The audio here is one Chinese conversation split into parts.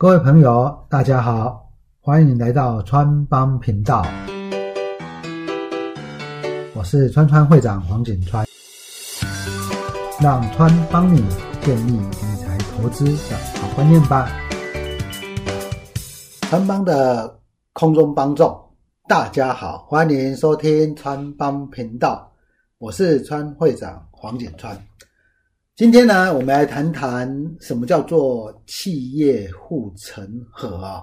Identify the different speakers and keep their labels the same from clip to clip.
Speaker 1: 各位朋友，大家好，欢迎来到川帮频道。我是川川会长黄景川，让川帮你建立理财投资的好观念吧。川帮的空中帮众，大家好，欢迎收听川帮频道，我是川会长黄景川。今天呢，我们来谈谈什么叫做企业护城河啊？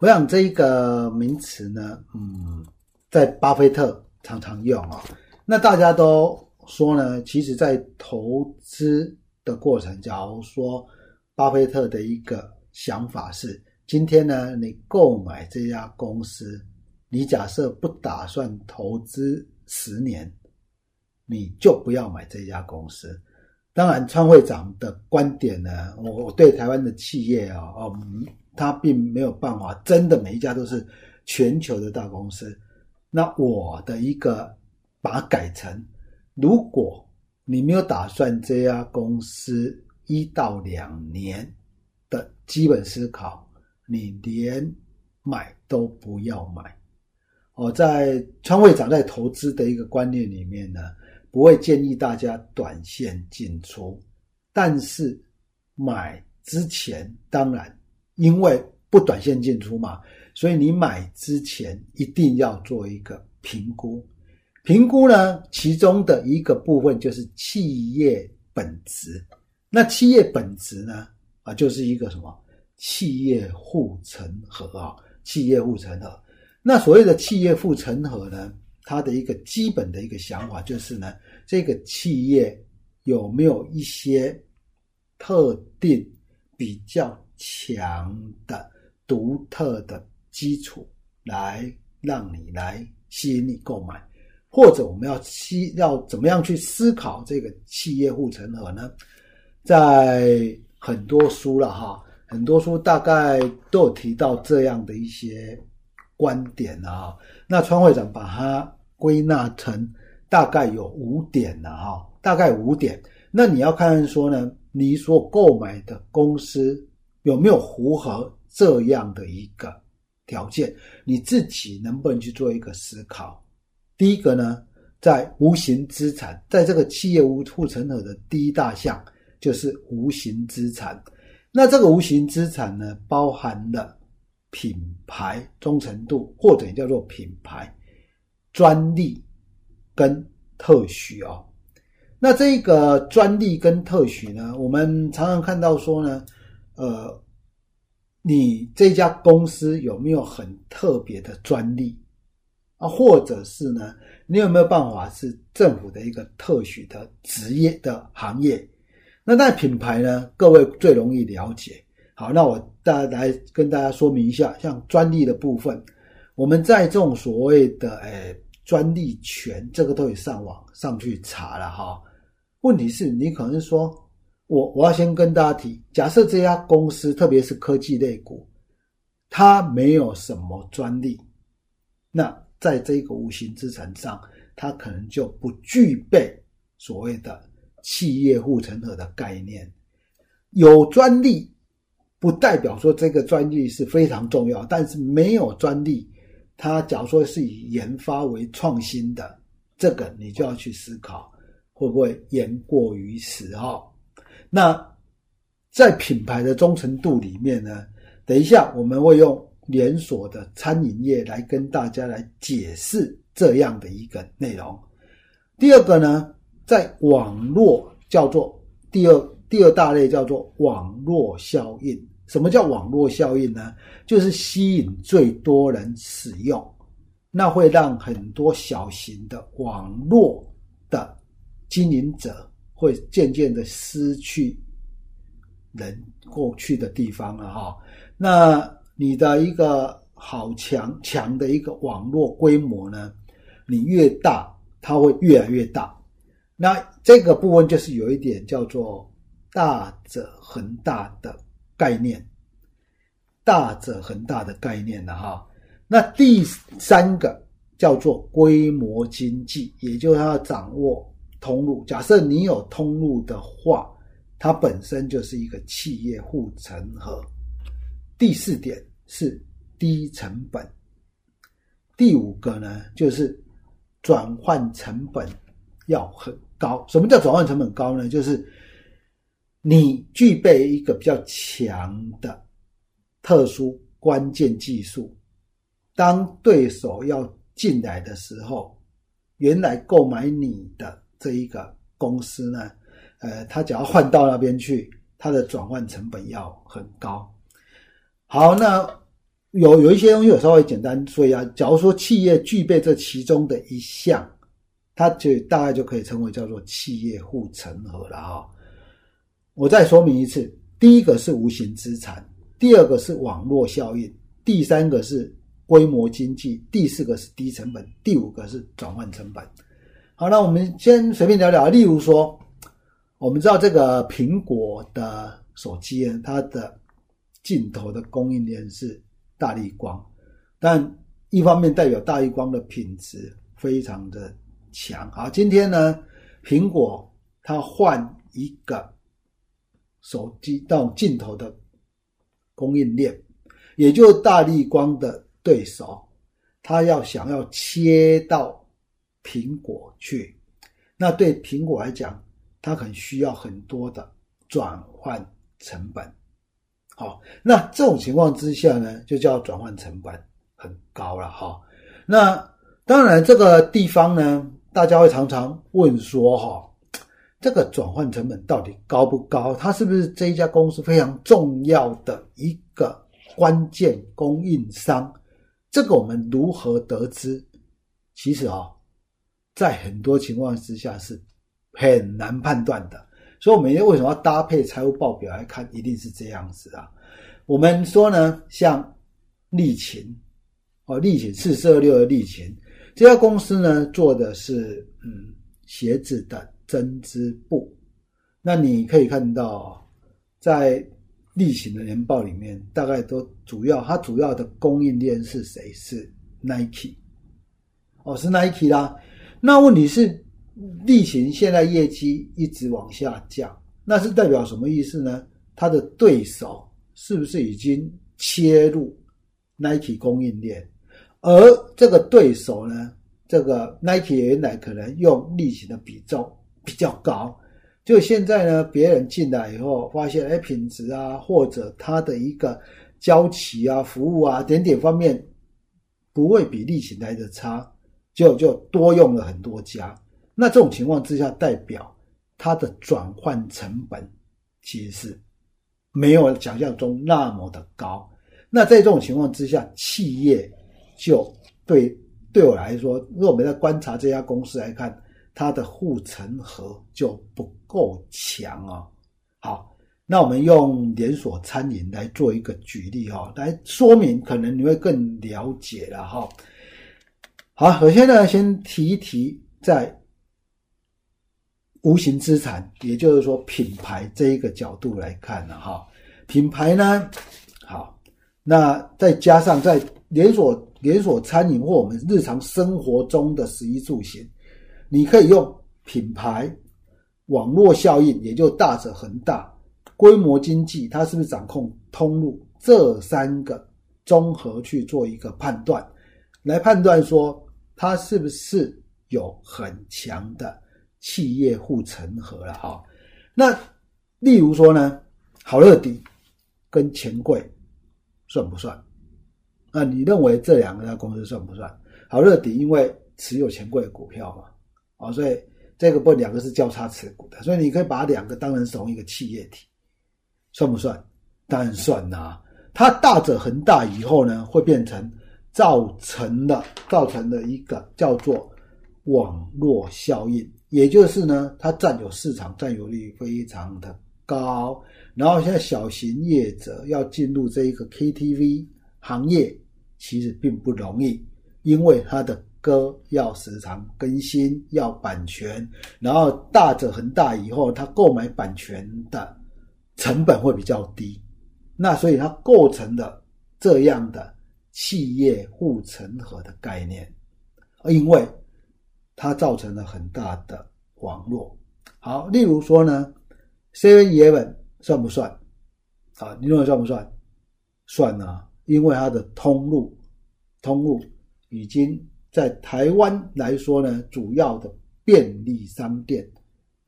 Speaker 1: 我想这一个名词呢，嗯，在巴菲特常常用啊。那大家都说呢，其实，在投资的过程，假如说巴菲特的一个想法是，今天呢，你购买这家公司，你假设不打算投资十年，你就不要买这家公司。当然，川会长的观点呢，我我对台湾的企业啊，哦，他并没有办法，真的每一家都是全球的大公司。那我的一个把它改成，如果你没有打算这家公司一到两年的基本思考，你连买都不要买。我在川会长在投资的一个观念里面呢。不会建议大家短线进出，但是买之前当然，因为不短线进出嘛，所以你买之前一定要做一个评估。评估呢，其中的一个部分就是企业本质。那企业本质呢，啊，就是一个什么企业护城河啊，企业护城河。那所谓的企业护城河呢？它的一个基本的一个想法就是呢，这个企业有没有一些特定比较强的独特的基础，来让你来吸引你购买，或者我们要吸要怎么样去思考这个企业护城河呢？在很多书了哈，很多书大概都有提到这样的一些观点啊。那川会长把它。归纳成大概有五点了哈，大概五点。那你要看说呢，你所购买的公司有没有符合这样的一个条件？你自己能不能去做一个思考？第一个呢，在无形资产，在这个企业无护城河的第一大项就是无形资产。那这个无形资产呢，包含了品牌忠诚度，或者叫做品牌。专利跟特许哦，那这个专利跟特许呢，我们常常看到说呢，呃，你这家公司有没有很特别的专利啊？或者是呢，你有没有办法是政府的一个特许的职业的行业？那在品牌呢，各位最容易了解。好，那我大家来跟大家说明一下，像专利的部分。我们在这种所谓的诶专利权，这个都可以上网上去查了哈。问题是你可能说，我我要先跟大家提，假设这家公司特别是科技类股，它没有什么专利，那在这个无形资产上，它可能就不具备所谓的企业护城河的概念。有专利不代表说这个专利是非常重要，但是没有专利。它假如说是以研发为创新的，这个你就要去思考会不会言过于实哈。那在品牌的忠诚度里面呢，等一下我们会用连锁的餐饮业来跟大家来解释这样的一个内容。第二个呢，在网络叫做第二第二大类叫做网络效应。什么叫网络效应呢？就是吸引最多人使用，那会让很多小型的网络的经营者会渐渐的失去人过去的地方了哈。那你的一个好强强的一个网络规模呢，你越大，它会越来越大。那这个部分就是有一点叫做大者恒大的。概念，大者恒大的概念了哈。那第三个叫做规模经济，也就是要掌握通路。假设你有通路的话，它本身就是一个企业护城河。第四点是低成本。第五个呢，就是转换成本要很高。什么叫转换成本高呢？就是你具备一个比较强的特殊关键技术，当对手要进来的时候，原来购买你的这一个公司呢，呃，他只要换到那边去，它的转换成本要很高。好，那有有一些东西我稍微简单说一下。假如说企业具备这其中的一项，它就大概就可以称为叫做企业护城河了哈。我再说明一次，第一个是无形资产，第二个是网络效应，第三个是规模经济，第四个是低成本，第五个是转换成本。好，那我们先随便聊聊。例如说，我们知道这个苹果的手机，它的镜头的供应链是大力光，但一方面代表大力光的品质非常的强。好，今天呢，苹果它换一个。手机到镜头的供应链，也就是大力光的对手，他要想要切到苹果去，那对苹果来讲，它很需要很多的转换成本。好，那这种情况之下呢，就叫转换成本很高了哈。那当然，这个地方呢，大家会常常问说哈。这个转换成本到底高不高？它是不是这一家公司非常重要的一个关键供应商？这个我们如何得知？其实啊，在很多情况之下是很难判断的。所以，我们为什么要搭配财务报表来看？一定是这样子啊。我们说呢，像利勤哦，利勤四四二六的利勤这家公司呢，做的是嗯鞋子的。针织布，那你可以看到，在例行的年报里面，大概都主要它主要的供应链是谁？是 Nike，哦，是 Nike 啦。那问题是，例行现在业绩一直往下降，那是代表什么意思呢？它的对手是不是已经切入 Nike 供应链？而这个对手呢，这个 Nike 原来可能用例行的比重。比较高，就现在呢，别人进来以后发现，哎，品质啊，或者它的一个交期啊、服务啊，点点方面不会比例行来的差，就就多用了很多家。那这种情况之下，代表它的转换成本其实是没有想象中那么的高。那在这种情况之下，企业就对对我来说，如果我们在观察这家公司来看。它的护城河就不够强啊！好，那我们用连锁餐饮来做一个举例哈，来说明，可能你会更了解了哈。好，首先呢，先提一提在无形资产，也就是说品牌这一个角度来看呢，哈，品牌呢，好，那再加上在连锁连锁餐饮或我们日常生活中的食衣住行。你可以用品牌、网络效应，也就大者恒大、规模经济，它是不是掌控通路这三个综合去做一个判断，来判断说它是不是有很强的企业护城河了哈。那例如说呢，好乐迪跟钱柜算不算？那你认为这两家公司算不算？好乐迪因为持有钱柜的股票嘛？哦，所以这个不两个是交叉持股的，所以你可以把两个当成是同一个企业体，算不算？当然算呐。它大者恒大以后呢，会变成造成了造成了一个叫做网络效应，也就是呢，它占有市场占有率非常的高。然后现在小型业者要进入这一个 KTV 行业，其实并不容易，因为它的。歌要时常更新，要版权，然后大者恒大以后，他购买版权的成本会比较低，那所以它构成了这样的企业护城河的概念，因为它造成了很大的网络。好，例如说呢，Seven Eleven 算不算？啊，你认为算不算？算啊，因为它的通路通路已经在台湾来说呢，主要的便利商店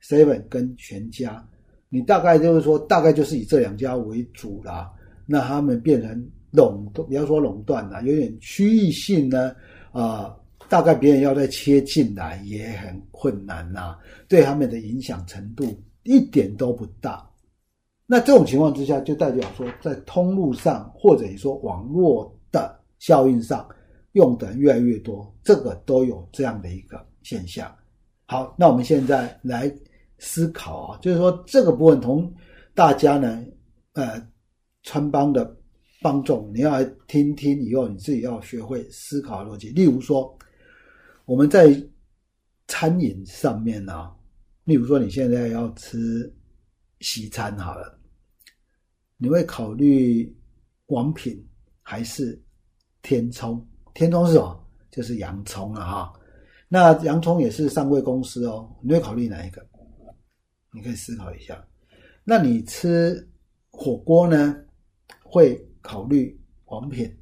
Speaker 1: Seven 跟全家，你大概就是说，大概就是以这两家为主啦。那他们变成垄断，不要说垄断了，有点区域性呢，啊。大概别人要再切进来也很困难呐，对他们的影响程度一点都不大。那这种情况之下，就代表说，在通路上或者说网络的效应上，用的越来越多，这个都有这样的一个现象。好，那我们现在来思考啊，就是说这个部分同大家呢，呃，穿帮的帮众，你要来听听以后，你自己要学会思考逻辑。例如说。我们在餐饮上面呢，例如说你现在要吃西餐好了，你会考虑王品还是天冲？天冲是什么？就是洋葱啊哈。那洋葱也是上柜公司哦，你会考虑哪一个？你可以思考一下。那你吃火锅呢，会考虑王品，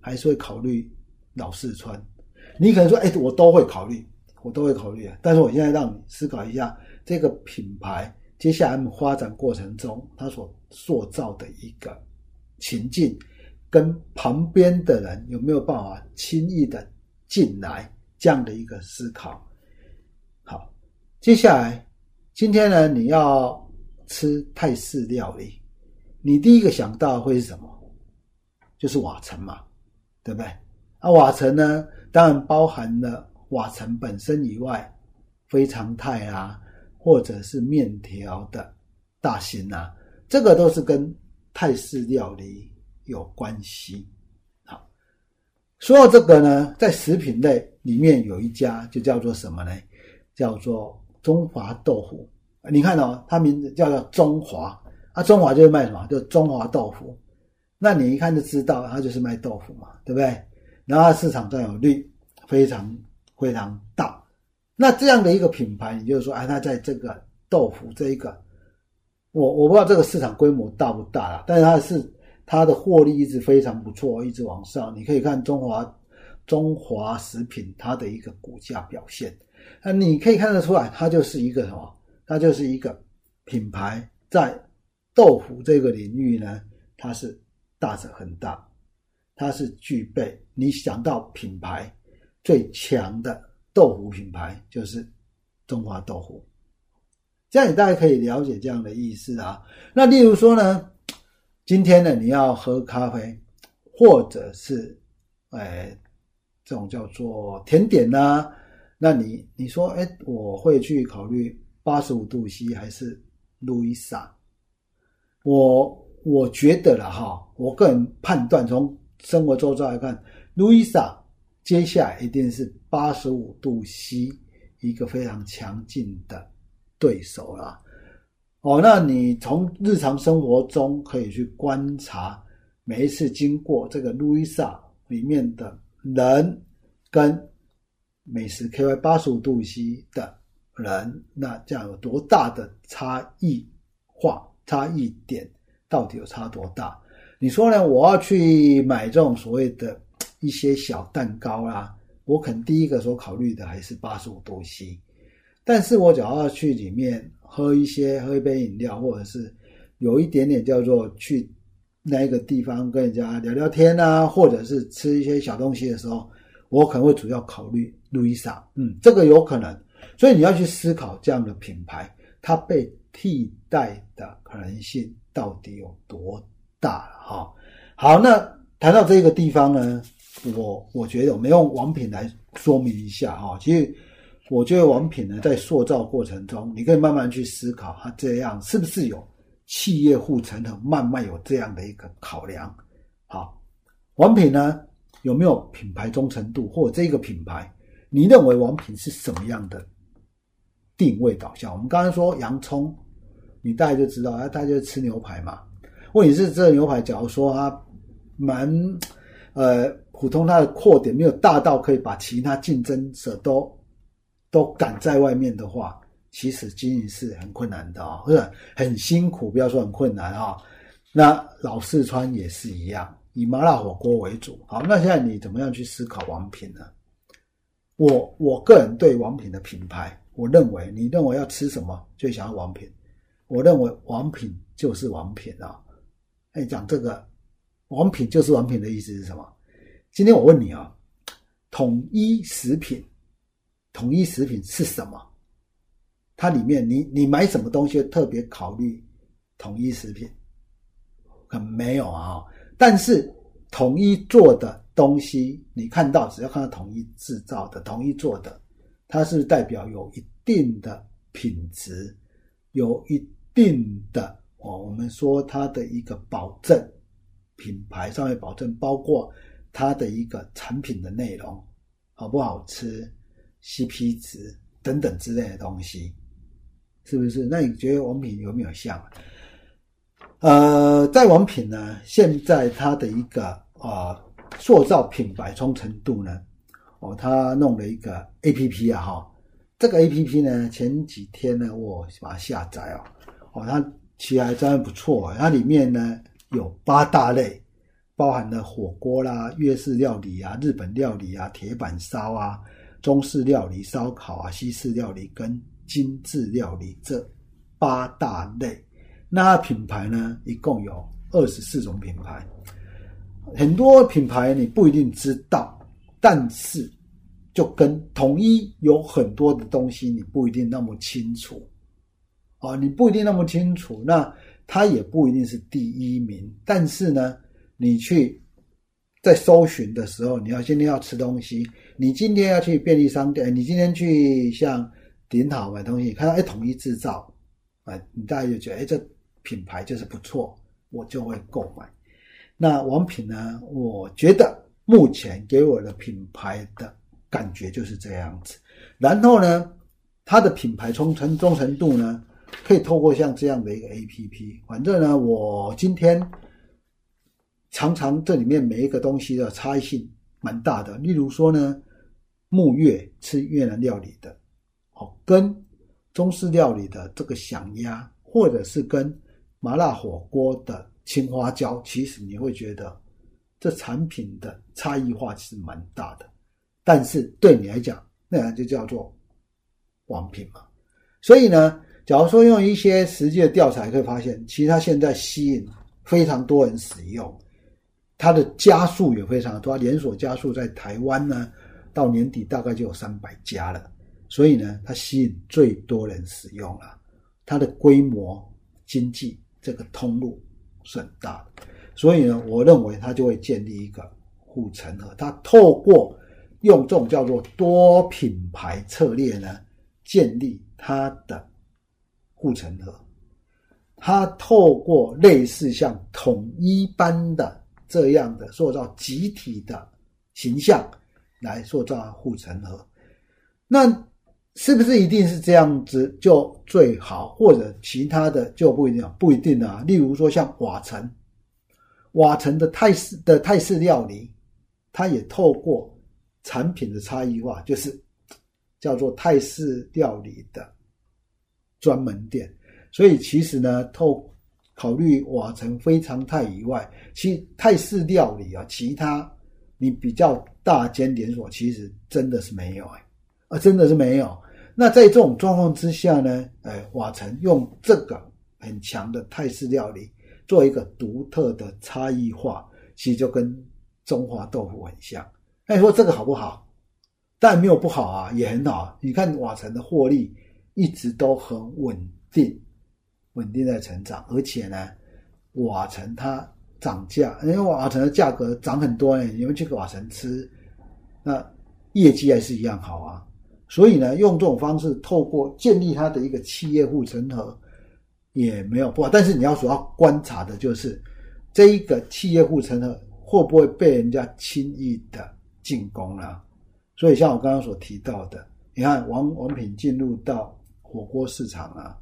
Speaker 1: 还是会考虑老四川？你可能说：“哎，我都会考虑，我都会考虑啊。”但是我现在让你思考一下，这个品牌接下来发展过程中，它所塑造的一个情境，跟旁边的人有没有办法轻易的进来这样的一个思考。好，接下来今天呢，你要吃泰式料理，你第一个想到会是什么？就是瓦城嘛，对不对？啊，瓦城呢？当然包含了瓦城本身以外，非常态啊，或者是面条的大型啊，这个都是跟泰式料理有关系。好，说到这个呢，在食品类里面有一家就叫做什么呢？叫做中华豆腐。你看哦，它名字叫做中华啊，中华就是卖什么？就中华豆腐。那你一看就知道，它就是卖豆腐嘛，对不对？然后市场占有率非常非常大，那这样的一个品牌，你就是说，哎，它在这个豆腐这一个，我我不知道这个市场规模大不大啦，但是它是它的获利一直非常不错，一直往上。你可以看中华中华食品它的一个股价表现，那你可以看得出来，它就是一个什么？它就是一个品牌在豆腐这个领域呢，它是大者很大。它是具备你想到品牌最强的豆腐品牌，就是中华豆腐。这样你大概可以了解这样的意思啊。那例如说呢，今天呢你要喝咖啡，或者是哎这种叫做甜点呐，那你你说哎我会去考虑八十五度 C 还是路易莎？我我觉得了哈，我个人判断从。生活周遭来看，路易莎接下来一定是八十五度 C 一个非常强劲的对手了。哦，那你从日常生活中可以去观察，每一次经过这个路易莎里面的人跟美食 KY 八十五度 C 的人，那这样有多大的差异化？差异点到底有差多大？你说呢？我要去买这种所谓的一些小蛋糕啦，我可能第一个所考虑的还是八十五度 C。但是我只要去里面喝一些喝一杯饮料，或者是有一点点叫做去那个地方跟人家聊聊天啊，或者是吃一些小东西的时候，我可能会主要考虑路易莎。嗯，这个有可能。所以你要去思考这样的品牌，它被替代的可能性到底有多？大哈，好，那谈到这个地方呢，我我觉得我们用王品来说明一下哈。其实我觉得王品呢，在塑造过程中，你可以慢慢去思考，它这样是不是有企业护城河，慢慢有这样的一个考量。好，王品呢有没有品牌忠诚度，或者这个品牌，你认为王品是什么样的定位导向？我们刚才说洋葱，你大概就知道，啊，大家就吃牛排嘛。问题是，这牛排，假如说它蛮呃普通，它的扩点没有大到可以把其他竞争者都都赶在外面的话，其实经营是很困难的啊，或者很辛苦，不要说很困难啊。那老四川也是一样，以麻辣火锅为主。好，那现在你怎么样去思考王品呢？我我个人对王品的品牌，我认为你认为要吃什么就想要王品，我认为王品就是王品啊。哎，讲这个王品就是王品的意思是什么？今天我问你啊，统一食品，统一食品是什么？它里面你你买什么东西特别考虑统一食品？可没有啊，但是统一做的东西，你看到只要看到统一制造的、统一做的，它是代表有一定的品质，有一定的哦，我们说它的一个保证，品牌上面保证，包括它的一个产品的内容好不好吃、CP 值等等之类的东西，是不是？那你觉得王品有没有像？呃，在王品呢，现在它的一个啊塑造品牌忠诚度呢，哦，他弄了一个 A P P 啊，哈，这个 A P P 呢，前几天呢，我把它下载哦，哦，它其实还真不错，它里面呢有八大类，包含了火锅啦、粤式料理啊、日本料理啊、铁板烧啊、中式料理、烧烤啊、西式料理跟精致料理这八大类。那品牌呢，一共有二十四种品牌，很多品牌你不一定知道，但是就跟统一有很多的东西你不一定那么清楚，啊，你不一定那么清楚，那它也不一定是第一名，但是呢，你去在搜寻的时候，你要今天要吃东西，你今天要去便利商店，你今天去像顶好买东西，看到哎统一制造，啊，你大概就觉得哎这。品牌就是不错，我就会购买。那王品呢？我觉得目前给我的品牌的感觉就是这样子。然后呢，它的品牌忠诚忠诚度呢，可以透过像这样的一个 A P P。反正呢，我今天常常这里面每一个东西的差异性蛮大的。例如说呢，木月吃越南料理的，哦，跟中式料理的这个响鸭，或者是跟麻辣火锅的青花椒，其实你会觉得这产品的差异化是蛮大的，但是对你来讲，那就叫做王品嘛。所以呢，假如说用一些实际的调查，可以发现，其实它现在吸引非常多人使用，它的加速也非常多，连锁加速在台湾呢，到年底大概就有三百家了。所以呢，它吸引最多人使用了，它的规模经济。这个通路是很大的，所以呢，我认为它就会建立一个护城河。它透过用这种叫做多品牌策略呢，建立它的护城河。它透过类似像统一般的这样的塑造集体的形象来塑造护城河。那。是不是一定是这样子就最好，或者其他的就不一定？不一定啊。例如说像瓦城，瓦城的泰式的泰式料理，它也透过产品的差异化，就是叫做泰式料理的专门店。所以其实呢，透考虑瓦城非常泰以外，其泰式料理啊，其他你比较大间连锁，其实真的是没有哎。啊，真的是没有。那在这种状况之下呢，呃，瓦城用这个很强的泰式料理做一个独特的差异化，其实就跟中华豆腐很像。那你说这个好不好？但没有不好啊，也很好。你看瓦城的获利一直都很稳定，稳定在成长，而且呢，瓦城它涨价，因为瓦城的价格涨很多呢，你们去瓦城吃，那业绩还是一样好啊。所以呢，用这种方式透过建立它的一个企业护城河，也没有不好。但是你要所要观察的就是这一个企业护城河会不会被人家轻易的进攻了。所以像我刚刚所提到的，你看王王品进入到火锅市场啊，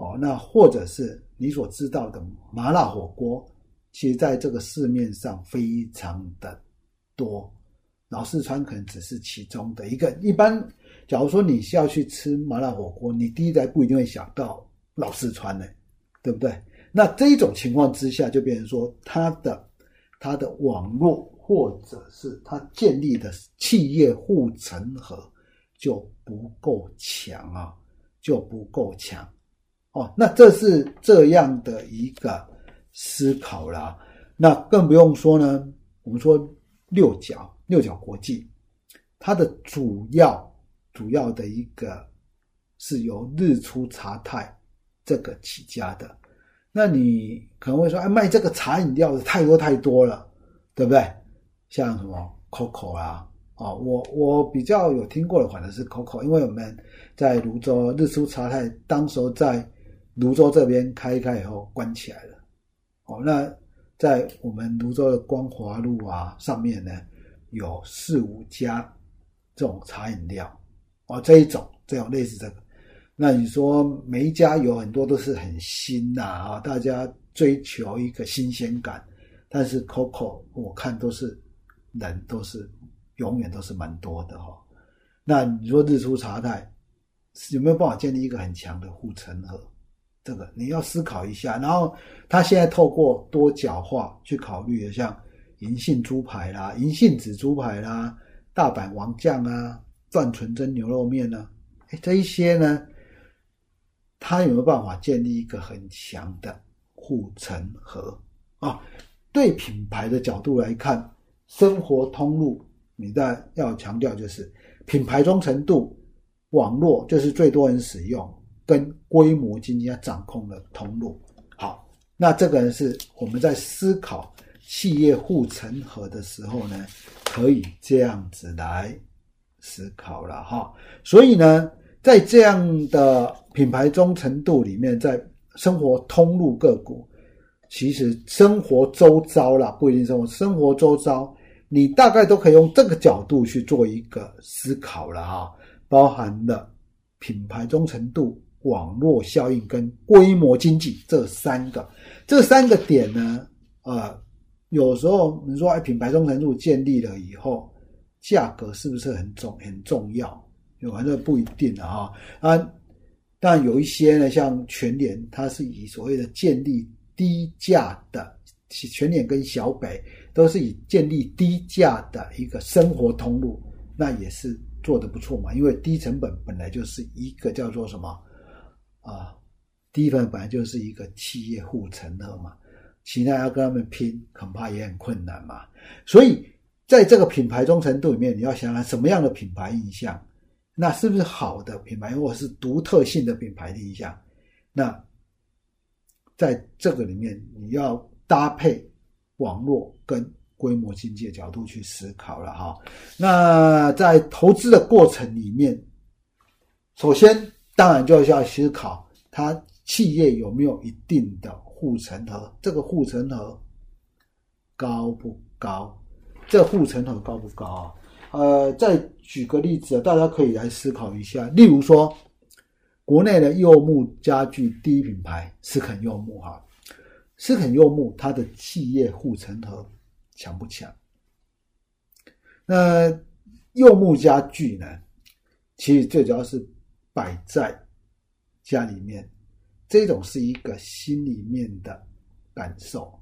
Speaker 1: 哦，那或者是你所知道的麻辣火锅，其实在这个市面上非常的多。老四川可能只是其中的一个。一般，假如说你是要去吃麻辣火锅，你第一代不一定会想到老四川呢，对不对？那这一种情况之下，就变成说，它的它的网络或者是它建立的企业护城河就不够强啊，就不够强哦。那这是这样的一个思考啦。那更不用说呢，我们说六角六角国际，它的主要主要的一个是由日出茶太这个起家的。那你可能会说，哎，卖这个茶饮料的太多太多了，对不对？像什么 COCO 啊，哦，我我比较有听过的反正是 COCO，因为我们在泸州日出茶太，当时候在泸州这边开一开以后关起来了，哦，那在我们泸州的光华路啊上面呢，有四五家这种茶饮料，哦，这一种这种类似这个。那你说每一家有很多都是很新呐啊，大家追求一个新鲜感，但是 COCO 我看都是人都是永远都是蛮多的哈。那你说日出茶太有没有办法建立一个很强的护城河？这个你要思考一下。然后他现在透过多角化去考虑的，像银杏猪排啦、银杏紫猪排啦、大阪王酱啊、段纯真牛肉面呢，哎，这一些呢？他有没有办法建立一个很强的护城河啊？对品牌的角度来看，生活通路，你在要强调就是品牌忠诚度，网络就是最多人使用，跟规模经济要掌控的通路。好，那这个是我们在思考企业护城河的时候呢，可以这样子来思考了哈。所以呢。在这样的品牌忠诚度里面，在生活通路个股，其实生活周遭啦，不一定生活，生活周遭，你大概都可以用这个角度去做一个思考了哈，包含了品牌忠诚度、网络效应跟规模经济这三个，这三个点呢，呃，有时候你说哎，品牌忠诚度建立了以后，价格是不是很重很重要？有反正不一定的哈啊，但有一些呢，像全联，它是以所谓的建立低价的，全联跟小北都是以建立低价的一个生活通路，那也是做的不错嘛。因为低成本本来就是一个叫做什么啊，第一份本来就是一个企业护城河嘛，其他要跟他们拼，恐怕也很困难嘛。所以在这个品牌忠诚度里面，你要想想什么样的品牌印象。那是不是好的品牌，或者是独特性的品牌的印象？那在这个里面，你要搭配网络跟规模经济的角度去思考了哈。那在投资的过程里面，首先当然就是要思考它企业有没有一定的护城河，这个护城河高不高？这护城河高不高啊？呃，再举个例子，大家可以来思考一下。例如说，国内的柚木家具第一品牌斯肯柚木哈，斯肯柚木它的企业护城河强不强？那柚木家具呢，其实最主要是摆在家里面，这种是一个心里面的感受。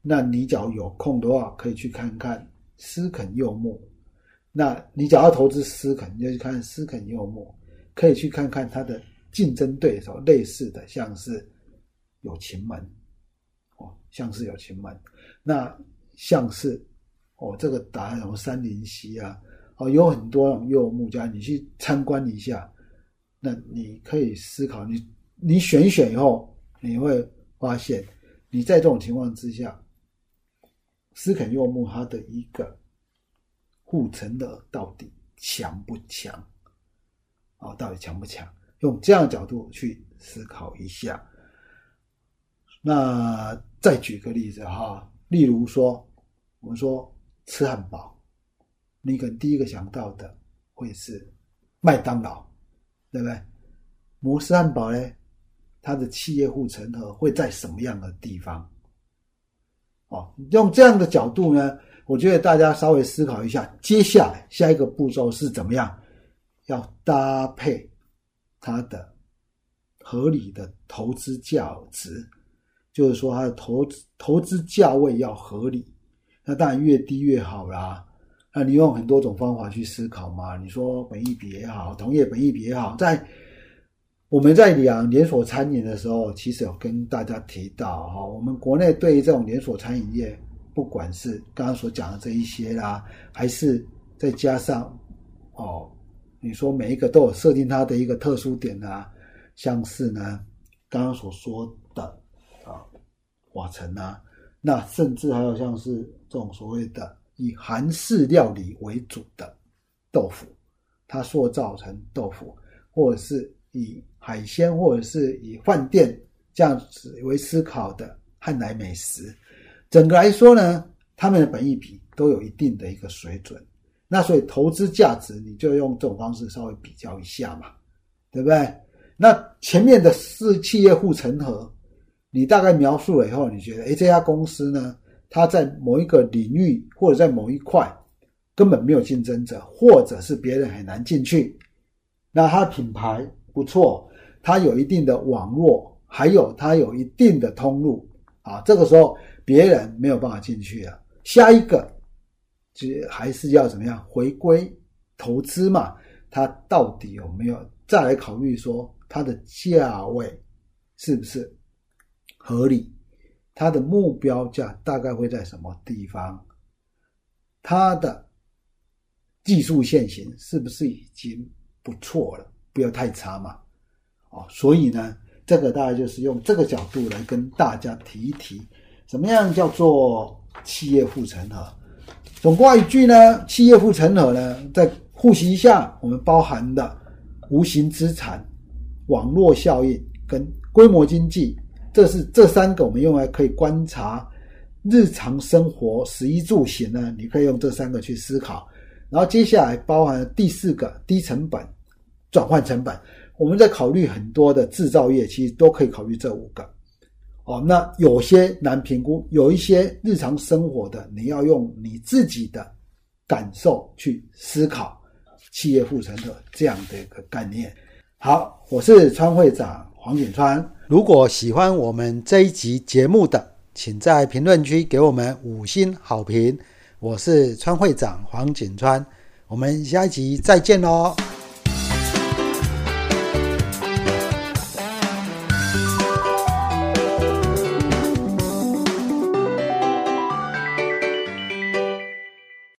Speaker 1: 那你只要有空的话，可以去看看斯肯柚木。那你只要投资思肯，你就去看思肯柚木，可以去看看它的竞争对手，类似的像是有情门，哦，像是有情门，那像是哦，这个打什么三林溪啊，哦，有很多种柚木家，你去参观一下，那你可以思考，你你选一选以后，你会发现你在这种情况之下，思肯柚木它的一个。护城的到底强不强？啊，到底强不强？用这样的角度去思考一下。那再举个例子哈，例如说，我们说吃汉堡，你可能第一个想到的会是麦当劳，对不对？摩斯汉堡呢，它的企业护城河会在什么样的地方？哦，用这样的角度呢？我觉得大家稍微思考一下，接下来下一个步骤是怎么样？要搭配它的合理的投资价值，就是说它的投资投资价位要合理，那当然越低越好啦。那你用很多种方法去思考嘛？你说本益比也好，同业本益比也好，在我们在讲连锁餐饮的时候，其实有跟大家提到哈，我们国内对于这种连锁餐饮业，不管是刚刚所讲的这一些啦，还是再加上哦，你说每一个都有设定它的一个特殊点啊，像是呢刚刚所说的啊瓦城啊，那甚至还有像是这种所谓的。以韩式料理为主的豆腐，它塑造成豆腐，或者是以海鲜，或者是以饭店这样子为思考的汉来美食，整个来说呢，他们的本意比都有一定的一个水准。那所以投资价值，你就用这种方式稍微比较一下嘛，对不对？那前面的是企业护城河，你大概描述了以后，你觉得，哎，这家公司呢？他在某一个领域或者在某一块根本没有竞争者，或者是别人很难进去。那他的品牌不错，他有一定的网络，还有他有一定的通路啊。这个时候别人没有办法进去啊。下一个，就还是要怎么样回归投资嘛？他到底有没有再来考虑说它的价位是不是合理？它的目标价大概会在什么地方？它的技术线型是不是已经不错了？不要太差嘛！哦，所以呢，这个大概就是用这个角度来跟大家提一提，怎么样叫做企业护城河？总括一句呢，企业护城河呢，在复习一下我们包含的无形资产、网络效应跟规模经济。这是这三个我们用来可以观察日常生活食衣住行呢，你可以用这三个去思考。然后接下来包含第四个低成本转换成本，我们在考虑很多的制造业，其实都可以考虑这五个。哦，那有些难评估，有一些日常生活的，你要用你自己的感受去思考企业护城河这样的一个概念。好，我是川会长黄景川。如果喜欢我们这一集节目的，请在评论区给我们五星好评。我是川会长黄景川，我们下一集再见喽。